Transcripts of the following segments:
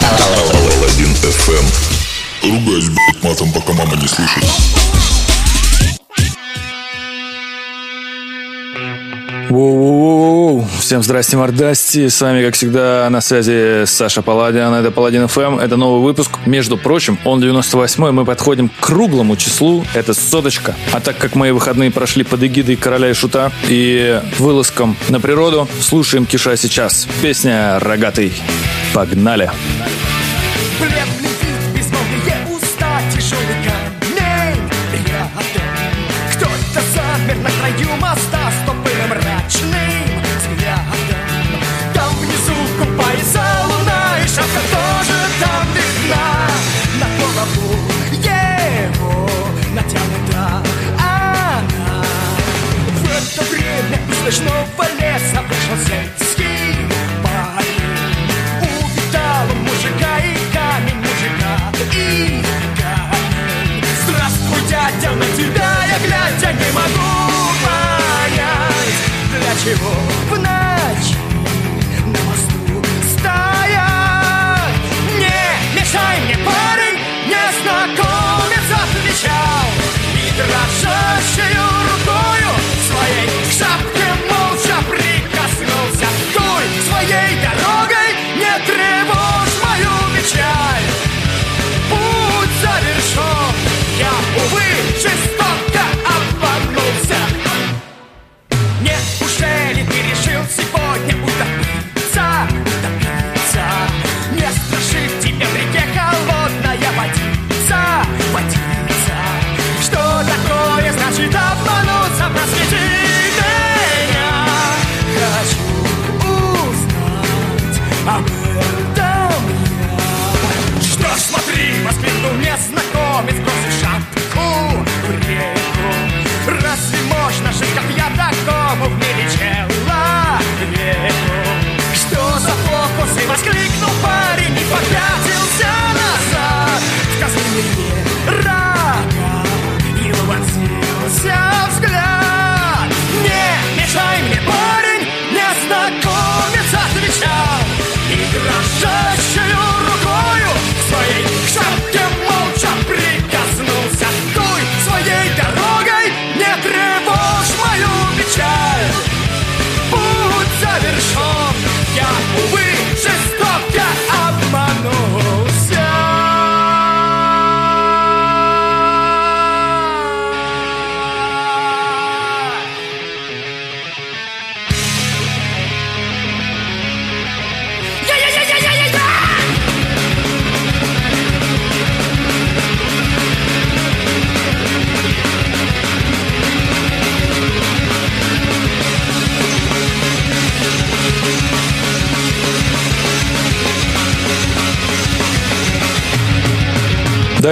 Алладин FM. Ругаюсь, блядь, матом, пока мама не слышит. Всем здрасте, мордасти. С вами, как всегда, на связи Саша Паладин. Это Паладин ФМ. Это новый выпуск. Между прочим, он 98 мы подходим к круглому числу. Это соточка. А так как мои выходные прошли под эгидой короля и шута и вылазком на природу, слушаем Киша сейчас. Песня «Рогатый». Погнали! Бледный для чего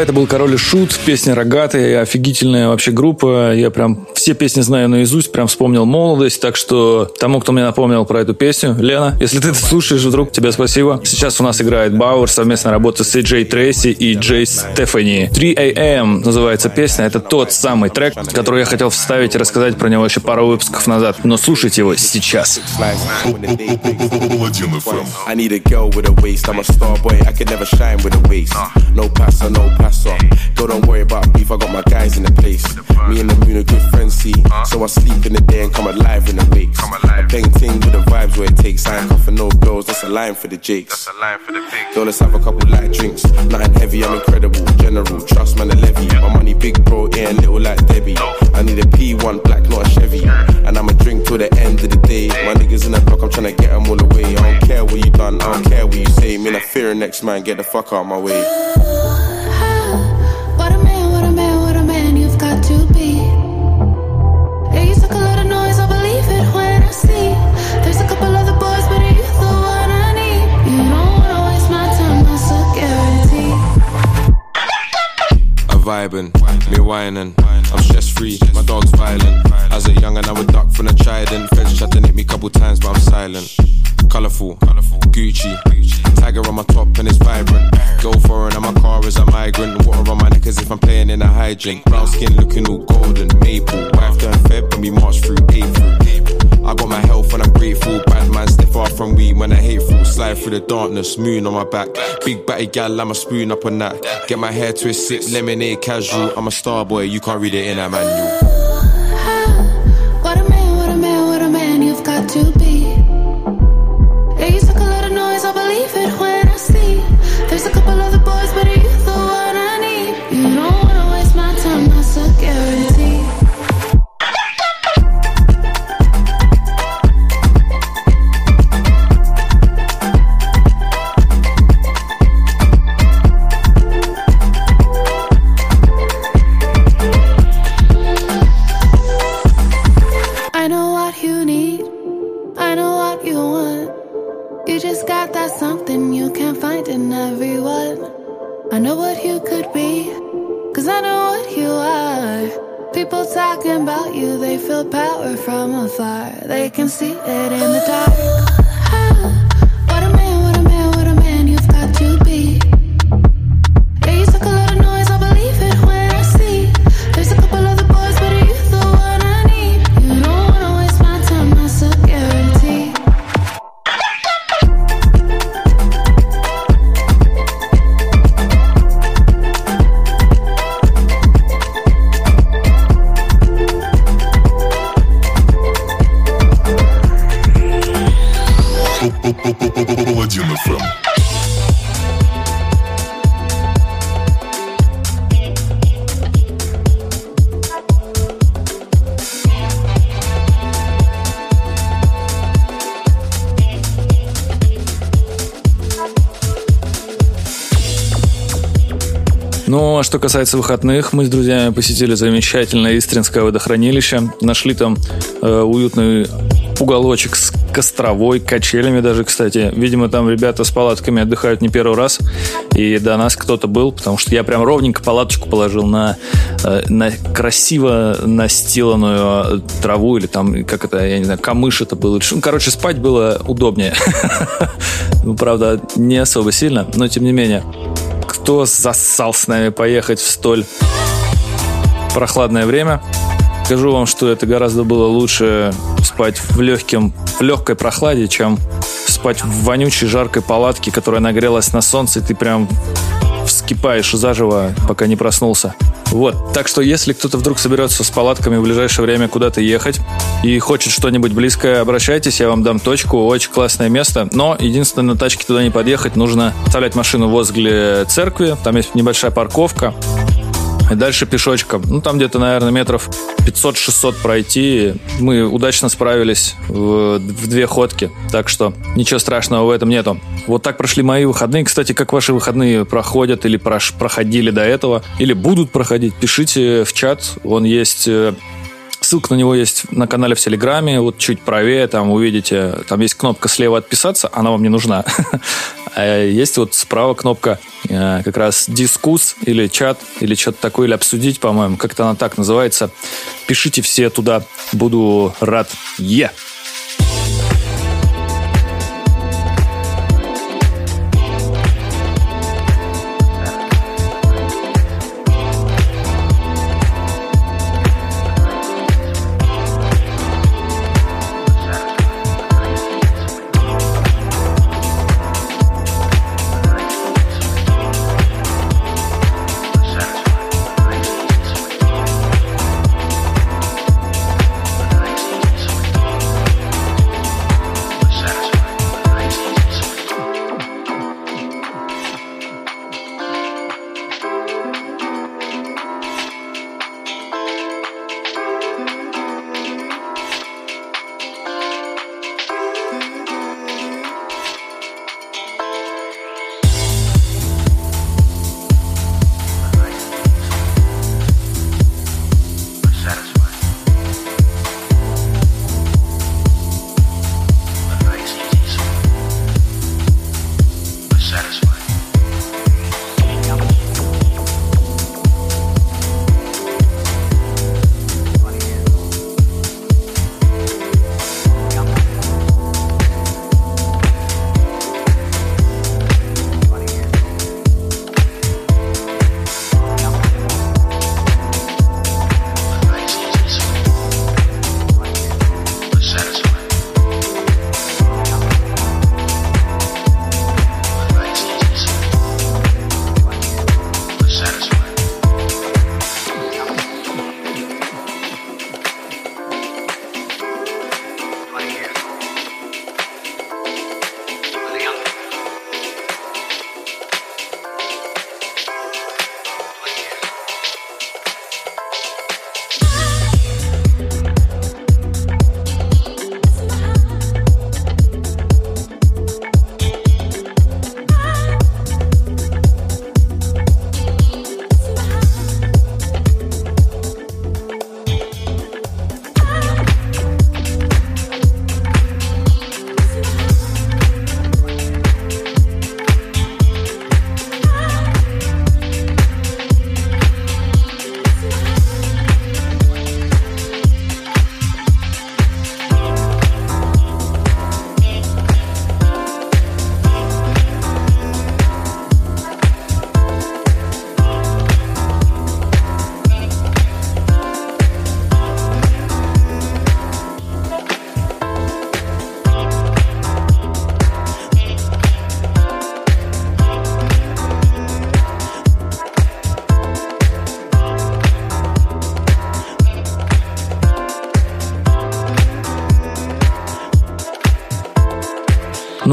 это был Король и Шут, песня «Рогатая», офигительная вообще группа. Я прям все песни знаю наизусть, прям вспомнил молодость. Так что тому, кто мне напомнил про эту песню, Лена, если ты это слушаешь вдруг, тебе спасибо. Сейчас у нас играет Бауэр, совместная работа с Джей Трейси и Джей Стефани. 3 AM называется песня. Это тот самый трек, который я хотел вставить и рассказать про него еще пару выпусков назад. Но слушайте его сейчас. I need a girl with a waist. I'm a star boy. I could never shine with a waist. No passer, no passer. Girl, don't worry about beef. I got my guys in the place. Me and the moon are good friends, see. So I sleep in the day and come alive in the wakes. I bang ting with the vibes where it takes. I ain't cuffing no girls. That's a line for the jakes. Girl, let's have a couple light drinks. Nothing heavy. I'm incredible. General. Trust man, a levy. My money big, bro. Ain't little like Debbie. I need a P1 black, not a Chevy. And I'ma drink till the end of the day. My niggas in the block. I'm tryna get them all away. I don't care what you done. I don't care what you say. Me not fear next man. Get the fuck out my way. Vibing, me whining. I'm stress free, my dog's violent. As a young and I would duck from the trident. Feds tried to nick me couple times, but I'm silent. Colorful, Gucci, Tiger on my top and it's vibrant. Go foreign and my car is a migrant. Water on my neck as if I'm playing in a hydrant. Brown skin looking all golden, maple. Wife turned Feb and we march through April. I got my health and I'm grateful. Bad man, stay far from weed when I hateful. Slide through the darkness, moon on my back. Big batty gal, I'm a spoon up on that. Get my hair twisted, lemonade casual. I'm a star boy, you can't read it in a manual. А что касается выходных, мы с друзьями посетили замечательное Истринское водохранилище. Нашли там э, уютный уголочек с костровой, качелями даже, кстати. Видимо, там ребята с палатками отдыхают не первый раз. И до нас кто-то был, потому что я прям ровненько палаточку положил на, э, на красиво настиланную траву или там, как это, я не знаю, камыш это было. Ну, короче, спать было удобнее. Ну, правда, не особо сильно, но тем не менее кто засал с нами поехать в столь прохладное время. Скажу вам, что это гораздо было лучше спать в, легком, в легкой прохладе, чем спать в вонючей жаркой палатке, которая нагрелась на солнце, и ты прям вскипаешь заживо, пока не проснулся. Вот, так что если кто-то вдруг соберется с палатками в ближайшее время куда-то ехать и хочет что-нибудь близкое, обращайтесь, я вам дам точку, очень классное место. Но единственное, на тачке туда не подъехать, нужно оставлять машину возле церкви, там есть небольшая парковка, и дальше пешочком. Ну, там где-то, наверное, метров 500-600 пройти. Мы удачно справились в, в две ходки. Так что ничего страшного в этом нету. Вот так прошли мои выходные. Кстати, как ваши выходные проходят или прош- проходили до этого, или будут проходить, пишите в чат. Он есть э, Ссылка на него есть на канале в Телеграме, вот чуть правее, там увидите, там есть кнопка слева «Отписаться», она вам не нужна. А Есть вот справа кнопка э, как раз «Дискус» или «Чат», или что-то такое, или «Обсудить», по-моему, как-то она так называется. Пишите все туда, буду рад. Е! Паладин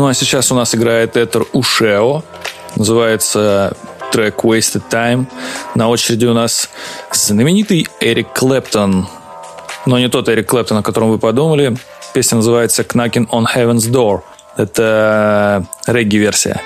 А сейчас у нас играет Этер Ушео. Называется трек Wasted Time. На очереди у нас знаменитый Эрик Клэптон. Но не тот Эрик Клэптон, о котором вы подумали. Песня называется Knocking on Heaven's Door. Это э, регги-версия.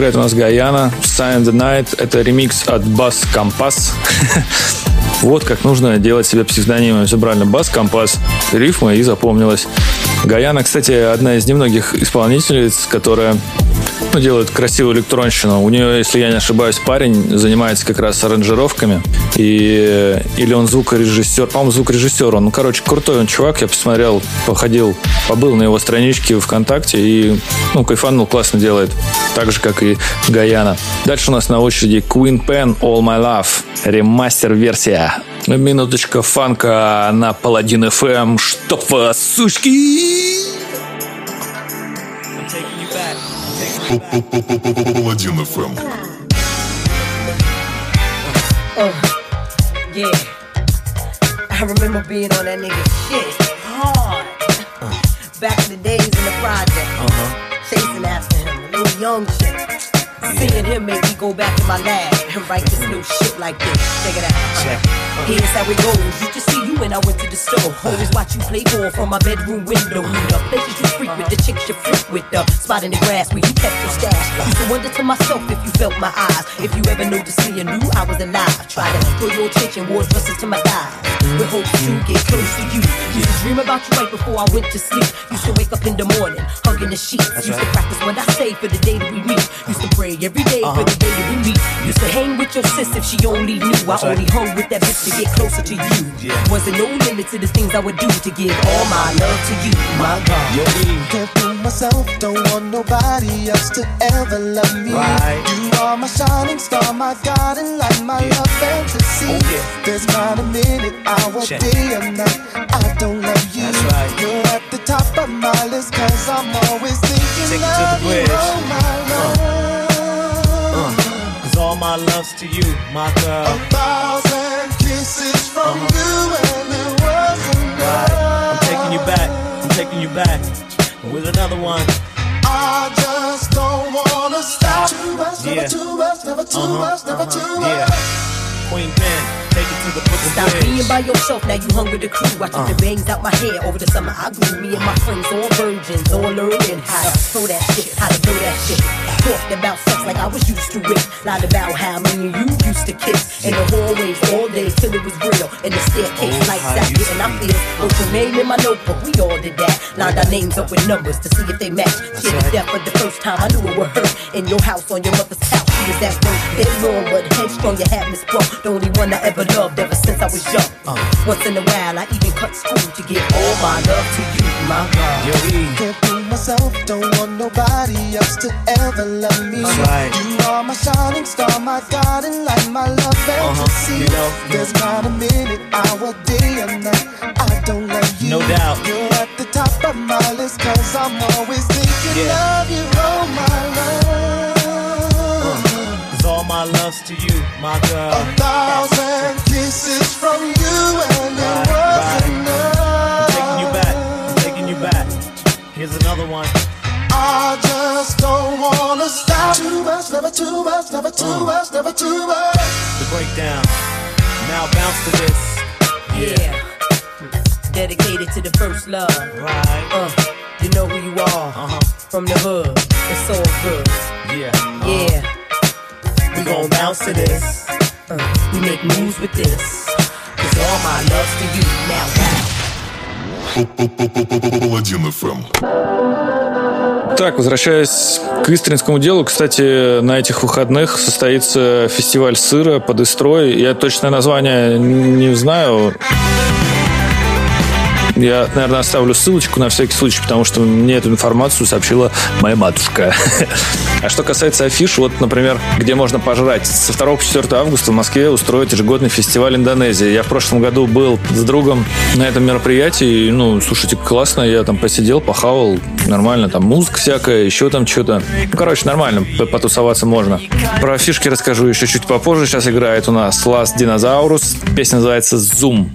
Играет у нас Гаяна, Sign the Night. Это ремикс от Bass Compass. Вот как нужно делать себе псевдонимы. Все правильно, Бас Компас, рифма и запомнилась. Гаяна, кстати, одна из немногих исполнительниц, которая ну, делает красивую электронщину. У нее, если я не ошибаюсь, парень занимается как раз аранжировками. И, или он звукорежиссер. По-моему, звукорежиссер он. Ну, короче, крутой он чувак. Я посмотрел, походил, побыл на его страничке ВКонтакте и, ну, кайфанул, классно делает. Так же, как и Гаяна. Дальше у нас на очереди Queen Pen All My Love. Ремастер-версия. Минуточка фанка на Паладин FM. Чтоб вас, сучки! Паладин FM. Yeah. I remember being on that nigga shit. Back in the days in the project. Uh-huh. Chasing after him, a little young shit. Seeing him make me go back to my lab and write this new shit like this. Check it out. Here's how it goes. Used to see you when I went to the store. Always watch you play ball from my bedroom window. The places you frequent, the chicks you freak with, the spot in the grass where you kept your stash. Used to wonder to myself if you felt my eyes. If you ever noticed me and knew I was alive. Try to throw your attention, wore dresses to my thighs. with hopes to get close to you. Used to dream about you right before I went to sleep. Used to wake up in the morning, hugging the sheets. Used to practice what I say for the day that we meet. Used to pray every day for the day that we meet. Used to hang with your sis if she only knew. I only hung with that bitch to get closer to you. Wasn't no limit to the things I would do to give all my love to you, my God. Can't fool myself, don't want nobody else to ever love me. You are my shining star, my guiding light, my love fantasy. Oh, There's not a minute, hour, day, or night. I don't love you. You're at the top of my list, cause I'm always thinking Take it to the of you. bridge. Oh, my love. All my love's to you, my girl. A thousand kisses from Uh-huh. you, and it wasn't I'm taking you back, I'm taking you back with another one. I just don't wanna stop. Too much, never Yeah. too much, never too Uh-huh, much, never uh-huh, too yeah. Queen Pen, take it to the Brooklyn Stop being by yourself, now you hung with the crew. I took the bangs out my hair over the summer. I grew me and my friends all virgins, all learning how to throw that shit, how to throw that shit. Talked about sex like I was used to it. Lied about how many you used to kiss in the hallways all day till it was real. In the staircase, oh, lights out, getting our feels. Wrote your name in my notebook, we all did that. Lined our names up with numbers to see if they match. Shit is death for the first time, I knew it would hurt. In your house, on your mother's couch, she was that first day long, but headstrong, you had me sprung. The only one I ever loved ever since I was young. Once in a while, I even cut school to give all my love to you, my God. Yo, E, Can't fool myself, don't want nobody else to ever love me. Right. You are my shining star, my guiding light, my love fantasy. Uh-huh. You know, There's not a minute, hour, day, or night. I don't love you. No doubt. You're at the top of my list, cause I'm always thinking Yeah. of you, oh my love. Cause all my love's to you, my girl. A thousand kisses from you, and it Right, was right. enough. I'm taking you back, I'm taking you back. Here's another one. I just don't wanna stop. Too much, never too much, never too Uh. much, never too much. The breakdown. Now bounce to this. Yeah. Dedicated to the first love. Right. Uh, you know who you are. Uh-huh. From the hood. It's all good. Yeah. Yeah. We gon' bounce to this. Uh, we make moves with this. Cause all my love's to you. Now. Так, возвращаясь к Истринскому делу, кстати, на этих выходных состоится фестиваль сыра под Истрой. Я точное название не знаю. Я, наверное, оставлю ссылочку на всякий случай, потому что мне эту информацию сообщила моя матушка. А что касается афиш, вот, например, где можно пожрать. Со 2 по 4 августа в Москве устроят ежегодный фестиваль Индонезии. Я в прошлом году был с другом на этом мероприятии. И, ну, слушайте, классно. Я там посидел, похавал. Нормально. Там музыка всякая, еще там что-то. Ну, короче, нормально. Потусоваться можно. Про фишки расскажу еще чуть попозже. Сейчас играет у нас Last Dinosaurus. Песня называется «Zoom».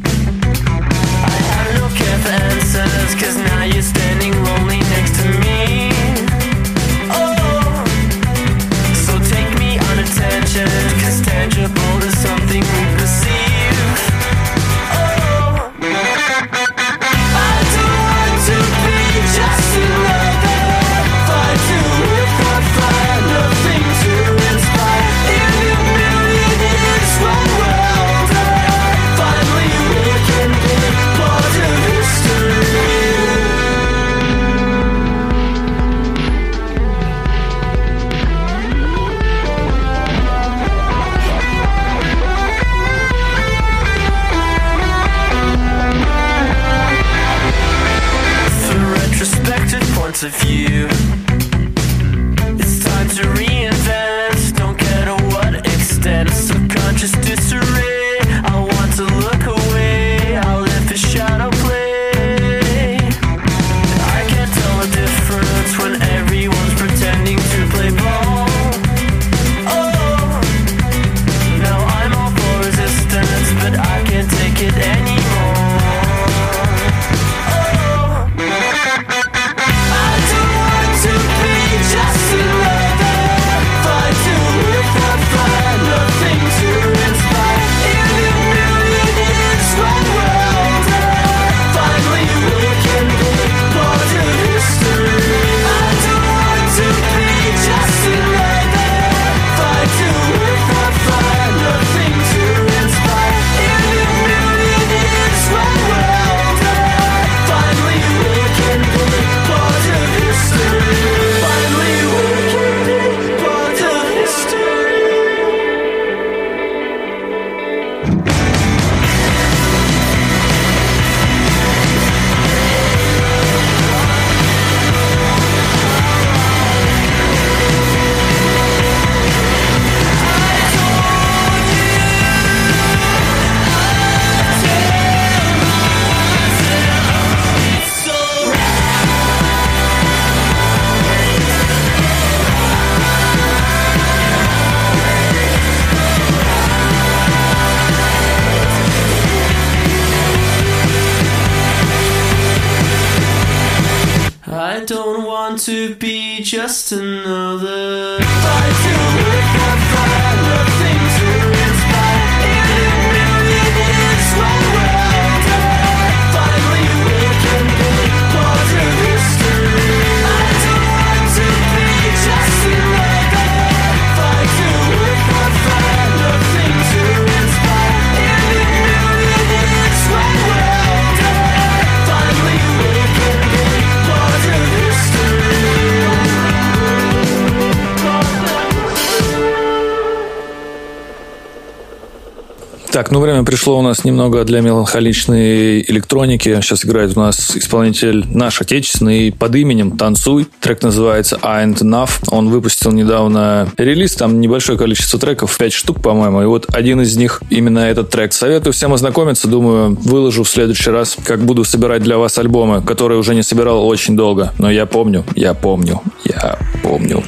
Так, ну время пришло у нас немного для меланхоличной электроники. Сейчас играет у нас исполнитель наш отечественный под именем Танцуй. Трек называется I Ain't Enough. Он выпустил недавно релиз, там небольшое количество треков, 5 штук, по-моему. И вот один из них именно этот трек. Советую всем ознакомиться. Думаю, выложу в следующий раз, как буду собирать для вас альбомы, которые уже не собирал очень долго. Но я помню, я помню, я помню.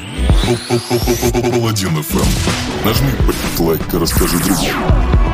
Нажми лайк и расскажи другим.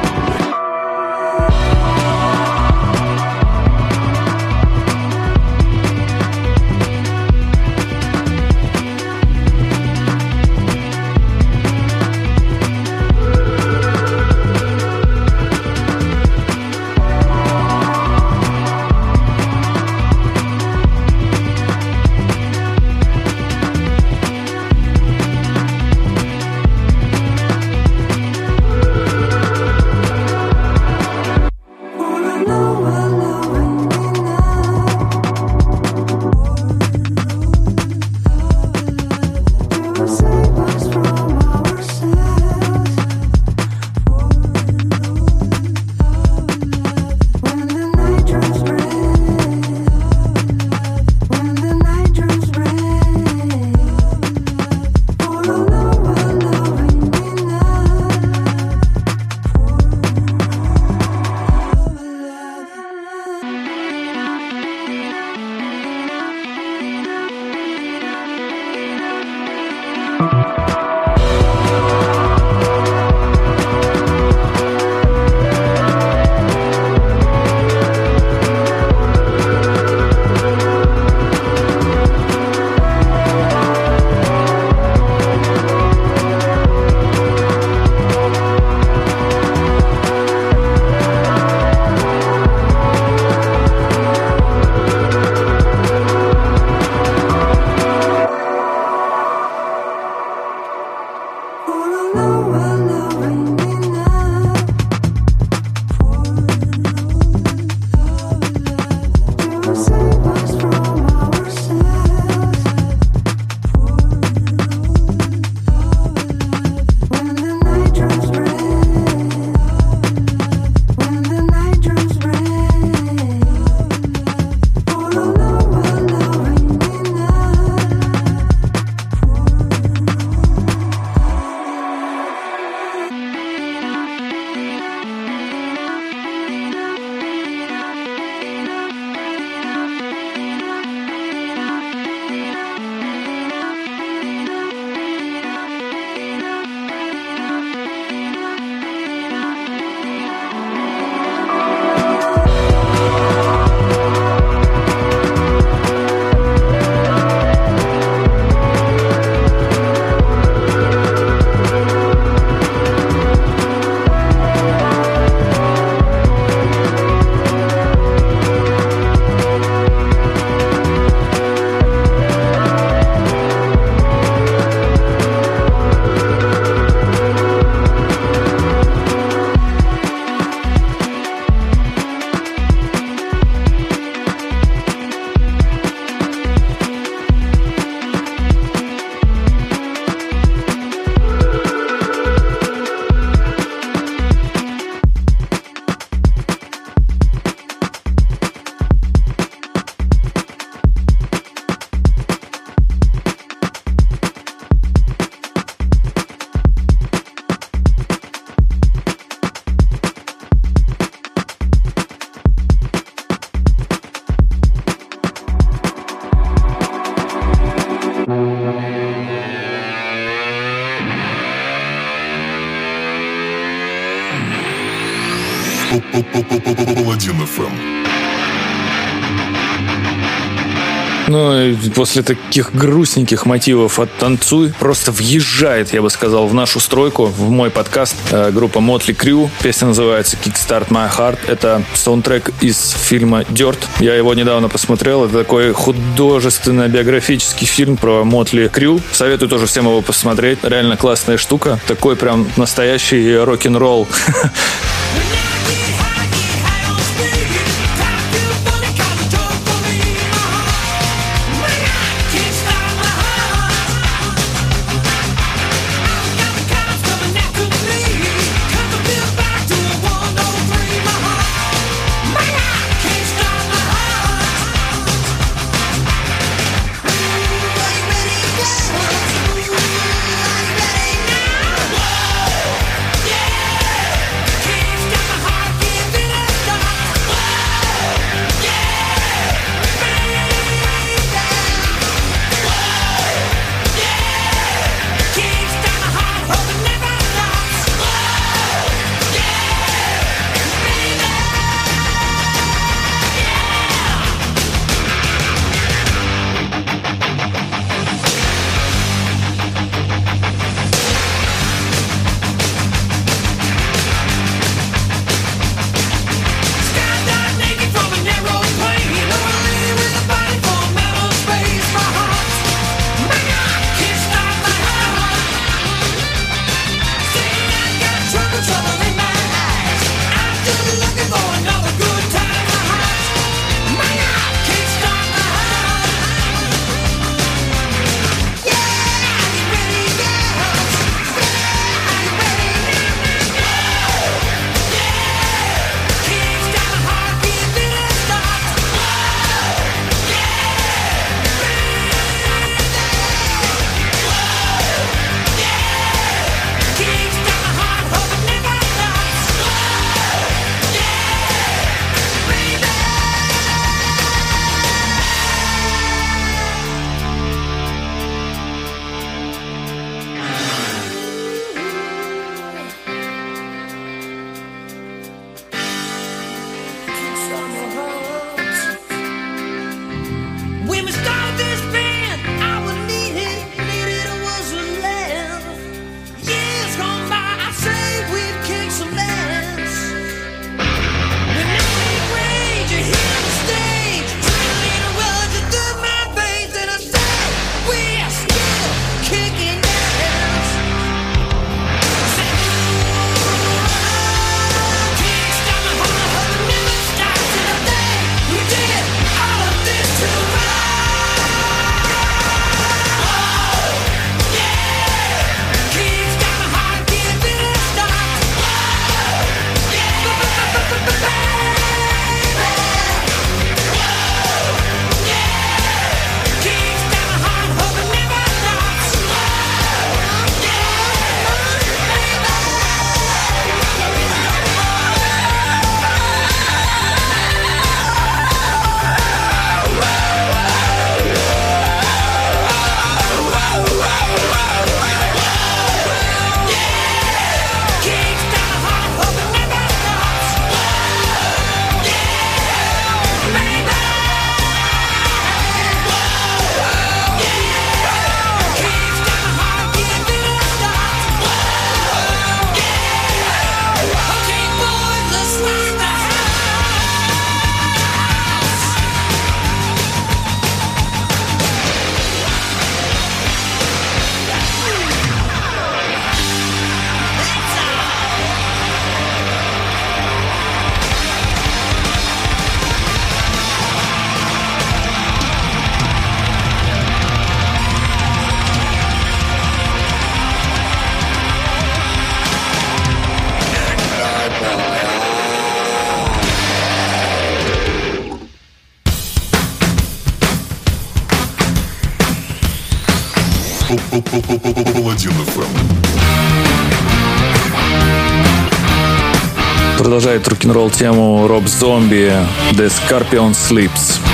После таких грустненьких мотивов от «Танцуй» просто въезжает, я бы сказал, в нашу стройку, в мой подкаст э, группа Motley Crue. Песня называется «Kickstart My Heart». Это саундтрек из фильма «Dirt». Я его недавно посмотрел. Это такой художественно-биографический фильм про Мотли Крю. Советую тоже всем его посмотреть. Реально классная штука. Такой прям настоящий рок-н-ролл. тему Роб Зомби The Scorpion Sleeps.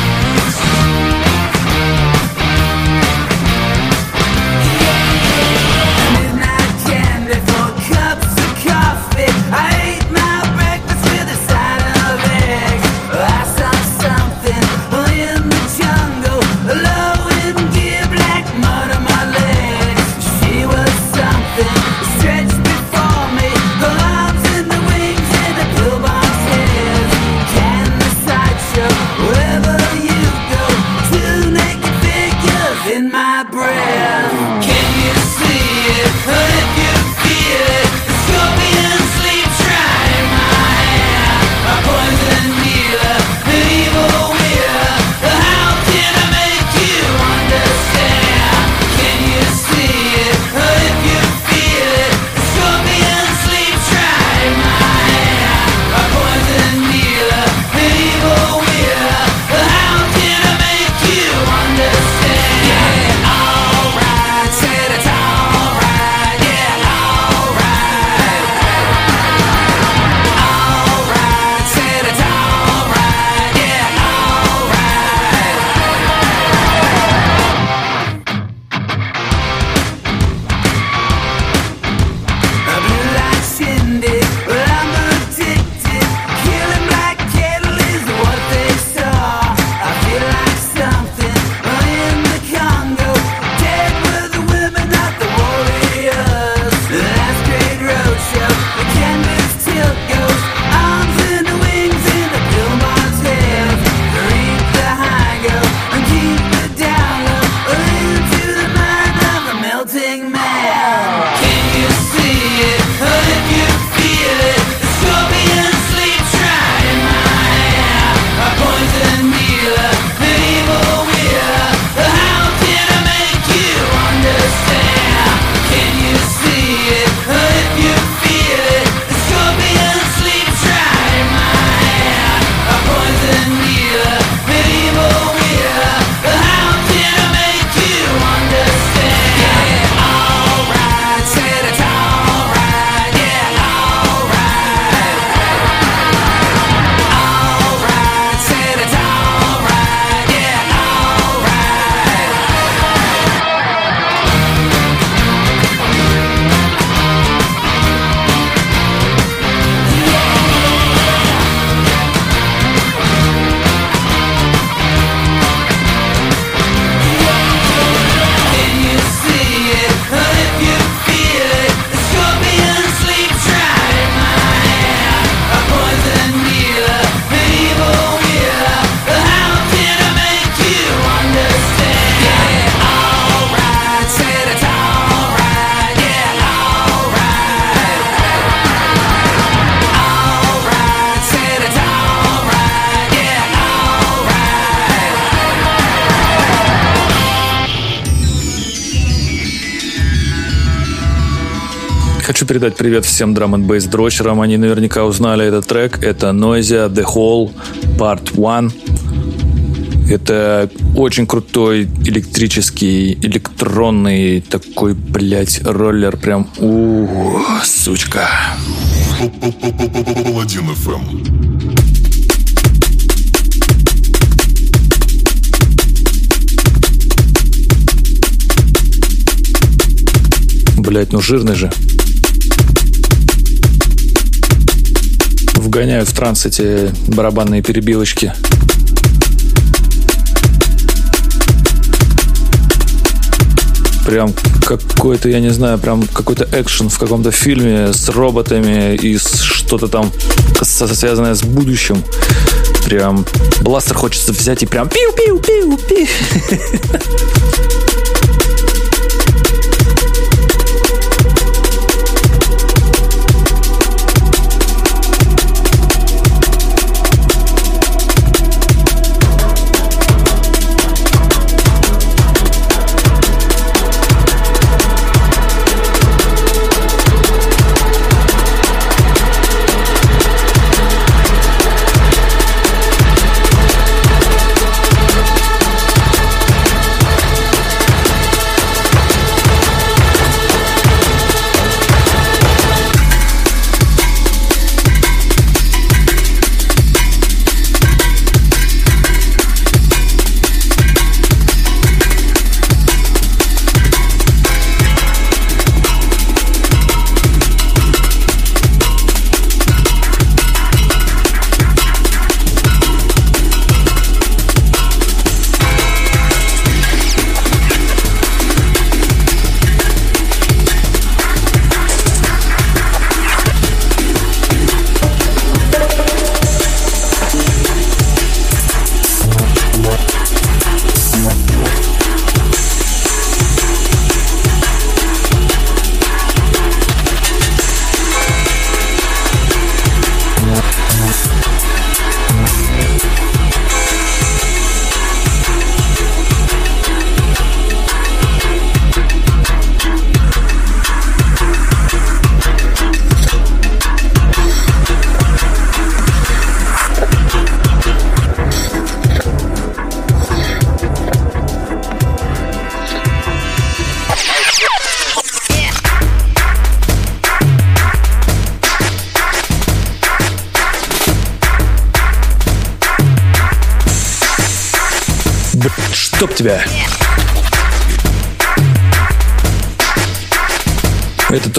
Хочу передать привет всем драм н бейс дрочерам. Они наверняка узнали этот трек. Это Noisia The Hall Part 1. Это очень крутой электрический, электронный такой, блядь, роллер. Прям, у, сучка. Блять, ну жирный же. вгоняют в транс эти барабанные перебилочки. Прям какой-то, я не знаю, прям какой-то экшен в каком-то фильме с роботами и что-то там связанное с будущим. Прям бластер хочется взять и прям пиу-пиу-пиу-пиу.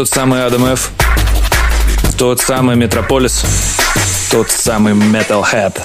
тот самый Адам Ф. Тот самый Метрополис. Тот самый Metalhead.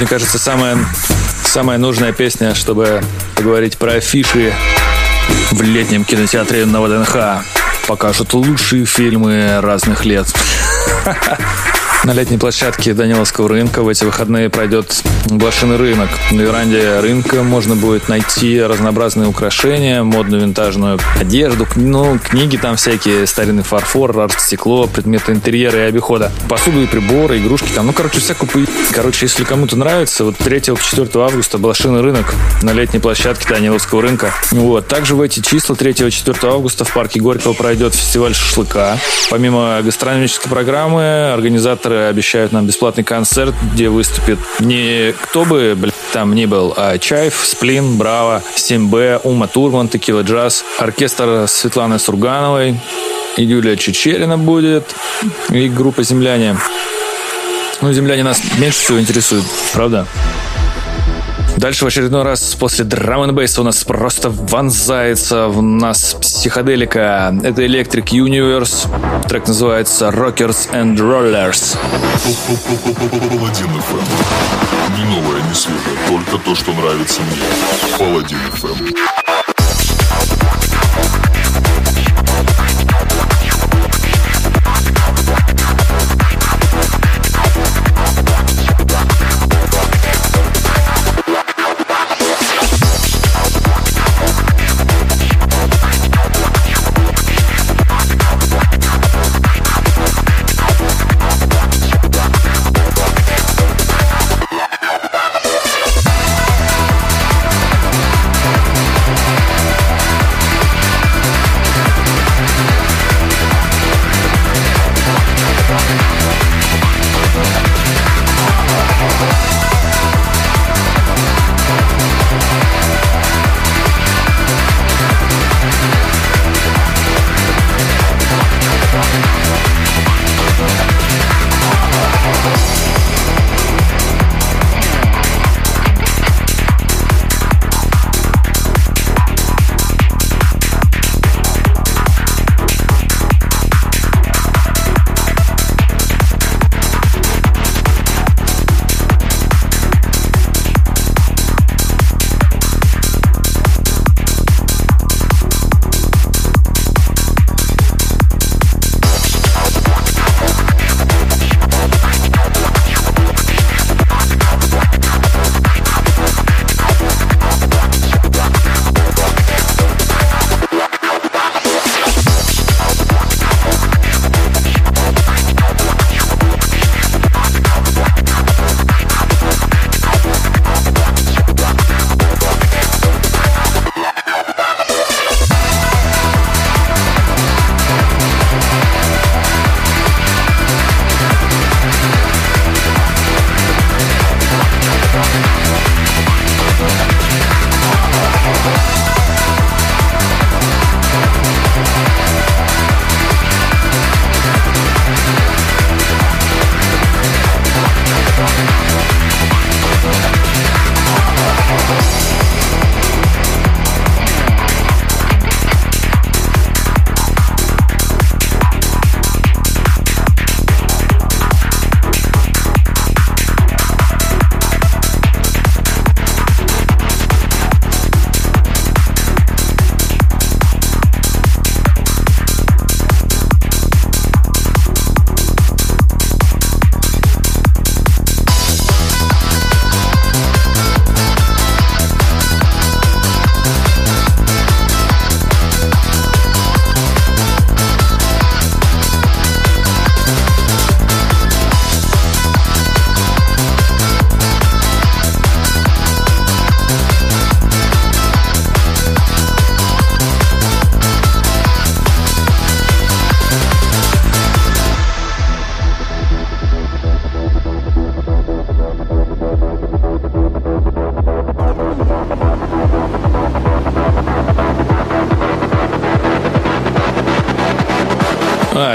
Мне кажется, самая, самая нужная песня, чтобы поговорить про афиши в летнем кинотеатре на ВДНХ. Покажут лучшие фильмы разных лет. На летней площадке Даниловского рынка в эти выходные пройдет блошиный рынок. На веранде рынка можно будет найти разнообразные украшения, модную винтажную одежду, ну, книги там всякие, старинный фарфор, арт-стекло, предметы интерьера и обихода, посуду и приборы, игрушки там, ну, короче, всякую пы- Короче, если кому-то нравится, вот 3-4 августа блошиный рынок на летней площадке Даниловского рынка. Вот. Также в эти числа 3-4 августа в парке Горького пройдет фестиваль шашлыка. Помимо гастрономической программы, организаторы обещают нам бесплатный концерт, где выступит не кто бы, блядь, там ни был, а Чайф, Сплин, Браво, 7Б, Ума Турман, Текила Джаз, оркестр Светланы Сургановой, и Юлия Чечерина будет, и группа «Земляне». Ну, земляне нас меньше всего интересуют, правда? Дальше в очередной раз после драм н у нас просто вонзается в нас психоделика. Это Electric Universe. Трек называется Rockers and Rollers. Паладин FM. Не новое, не свежее, только то, что нравится мне. Паладин FM.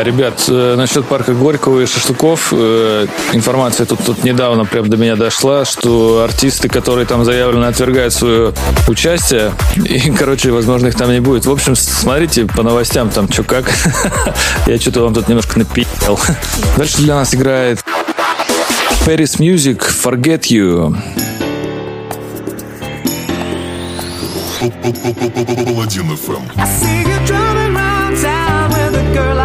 ребят, э, насчет парка Горького и шашлыков. Э, информация тут, тут недавно прям до меня дошла, что артисты, которые там заявлены, отвергают свое участие. И, короче, возможно, их там не будет. В общем, смотрите по новостям там, что как. Я что-то вам тут немножко напи***л. Дальше для нас играет Paris Music Forget You. Paladin FM. I see you driving around town with a girl I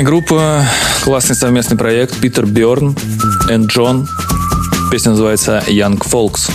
Классная группа, классный совместный проект Питер Бёрн и Джон. Песня называется Young Folks.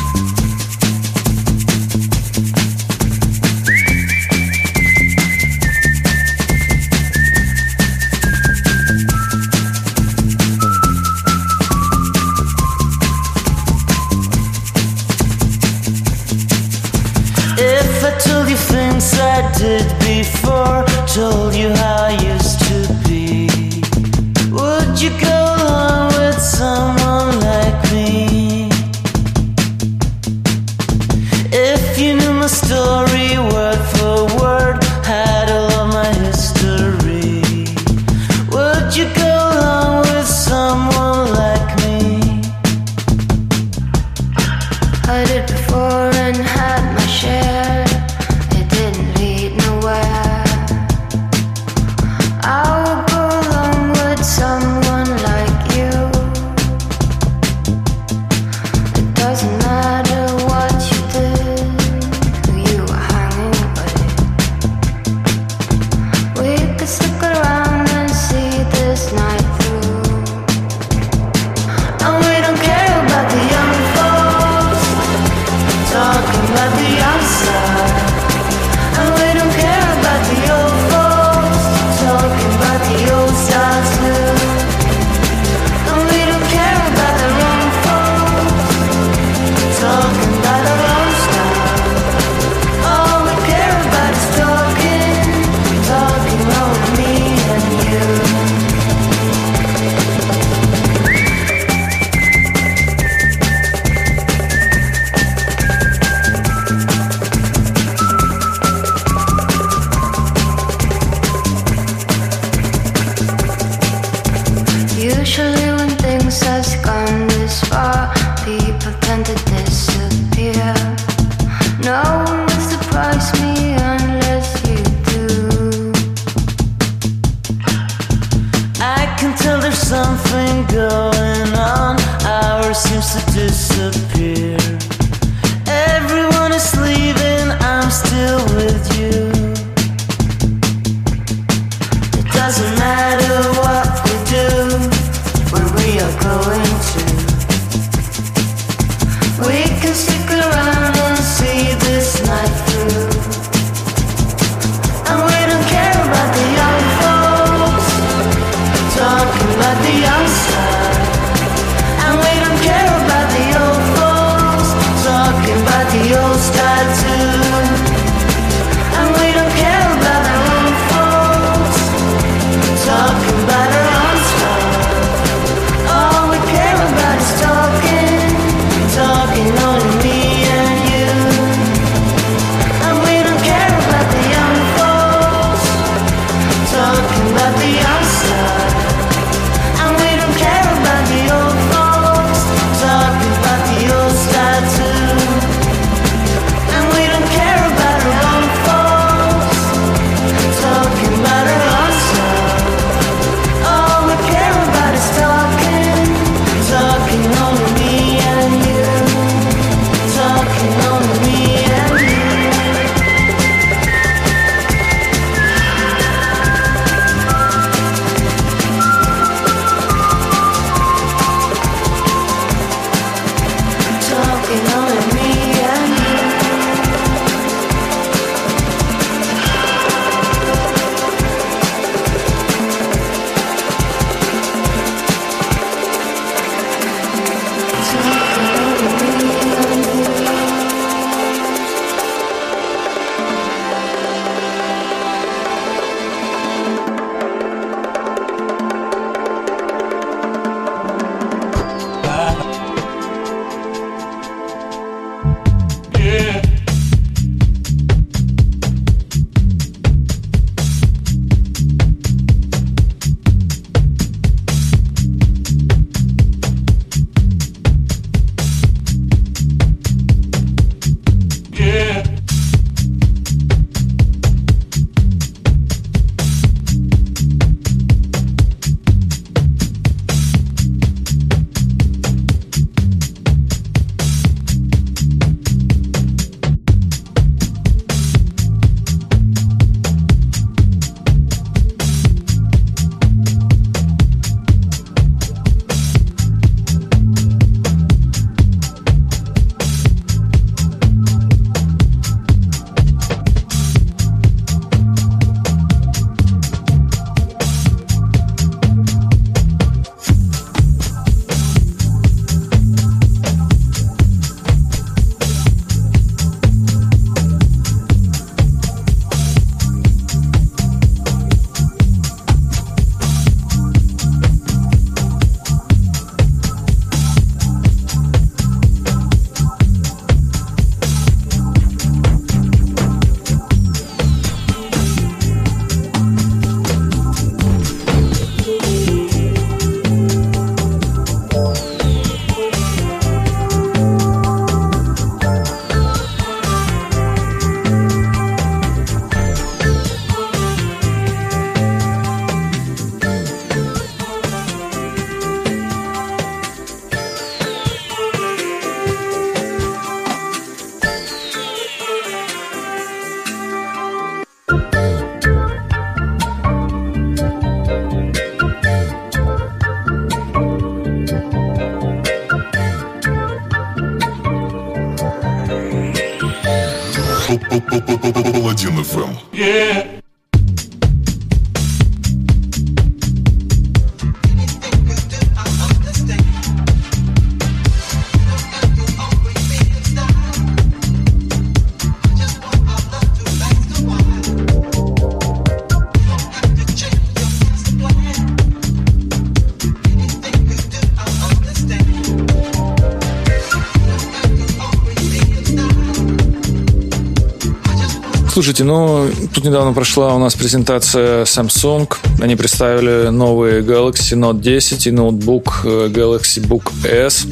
Слушайте, ну, тут недавно прошла у нас презентация Samsung. Они представили новый Galaxy Note 10 и ноутбук э, Galaxy Book S.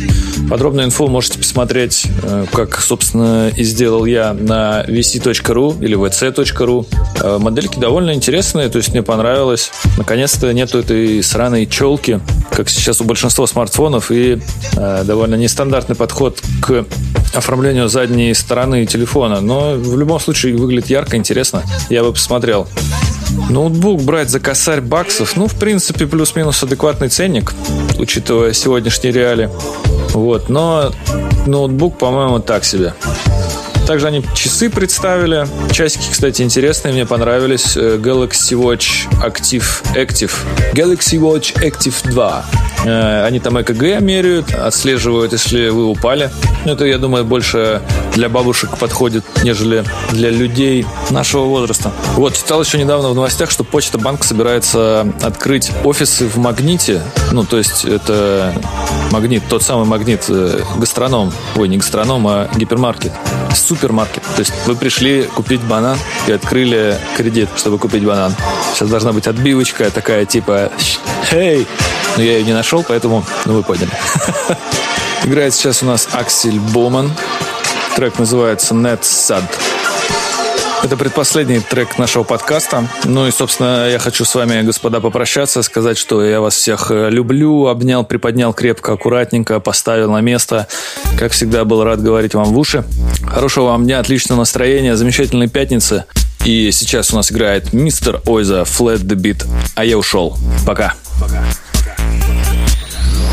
Подробную инфу можете посмотреть, э, как, собственно, и сделал я на vc.ru или vc.ru. Э, Модельки довольно интересные, то есть мне понравилось. Наконец-то нету этой сраной челки, как сейчас у большинства смартфонов, и э, довольно нестандартный подход к оформлению задней стороны телефона. Но в любом случае выглядит ярко, интересно. Я бы посмотрел. Ноутбук брать за косарь баксов, ну, в принципе, плюс-минус адекватный ценник, учитывая сегодняшние реалии. Вот, но ноутбук, по-моему, так себе. Также они часы представили. Часики, кстати, интересные, мне понравились. Э, Galaxy Watch Active Active. Galaxy Watch Active 2. Э, Они там ЭКГ меряют, отслеживают, если вы упали. Это, я думаю, больше для бабушек подходит, нежели для людей нашего возраста. Вот, читал еще недавно в новостях, что Почта Банк собирается открыть офисы в Магните. Ну, то есть это Магнит, тот самый Магнит, э, гастроном. Ой, не гастроном, а гипермаркет. Супермаркет. То есть вы пришли купить банан и открыли кредит, чтобы купить банан. Сейчас должна быть отбивочка такая, типа «Эй!» Но я ее не нашел, поэтому, ну, вы поняли. Играет сейчас у нас Аксель Боман. Трек называется Net Sad. Это предпоследний трек нашего подкаста. Ну и, собственно, я хочу с вами, господа, попрощаться, сказать, что я вас всех э, люблю, обнял, приподнял крепко, аккуратненько, поставил на место. Как всегда, был рад говорить вам в уши. Хорошего вам дня, отличного настроения, замечательной пятницы. И сейчас у нас играет мистер Ойза Flat the Beat. А я ушел. Пока.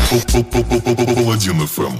Паладин FM.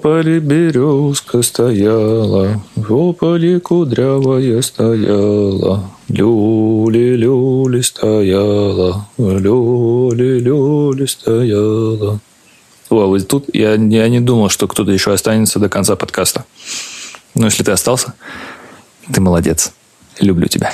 В поле березка стояла, в поле кудрявая стояла, люли-люли стояла, люли-люли стояла. О, вот тут я, я не думал, что кто-то еще останется до конца подкаста. Но если ты остался, ты молодец. Люблю тебя.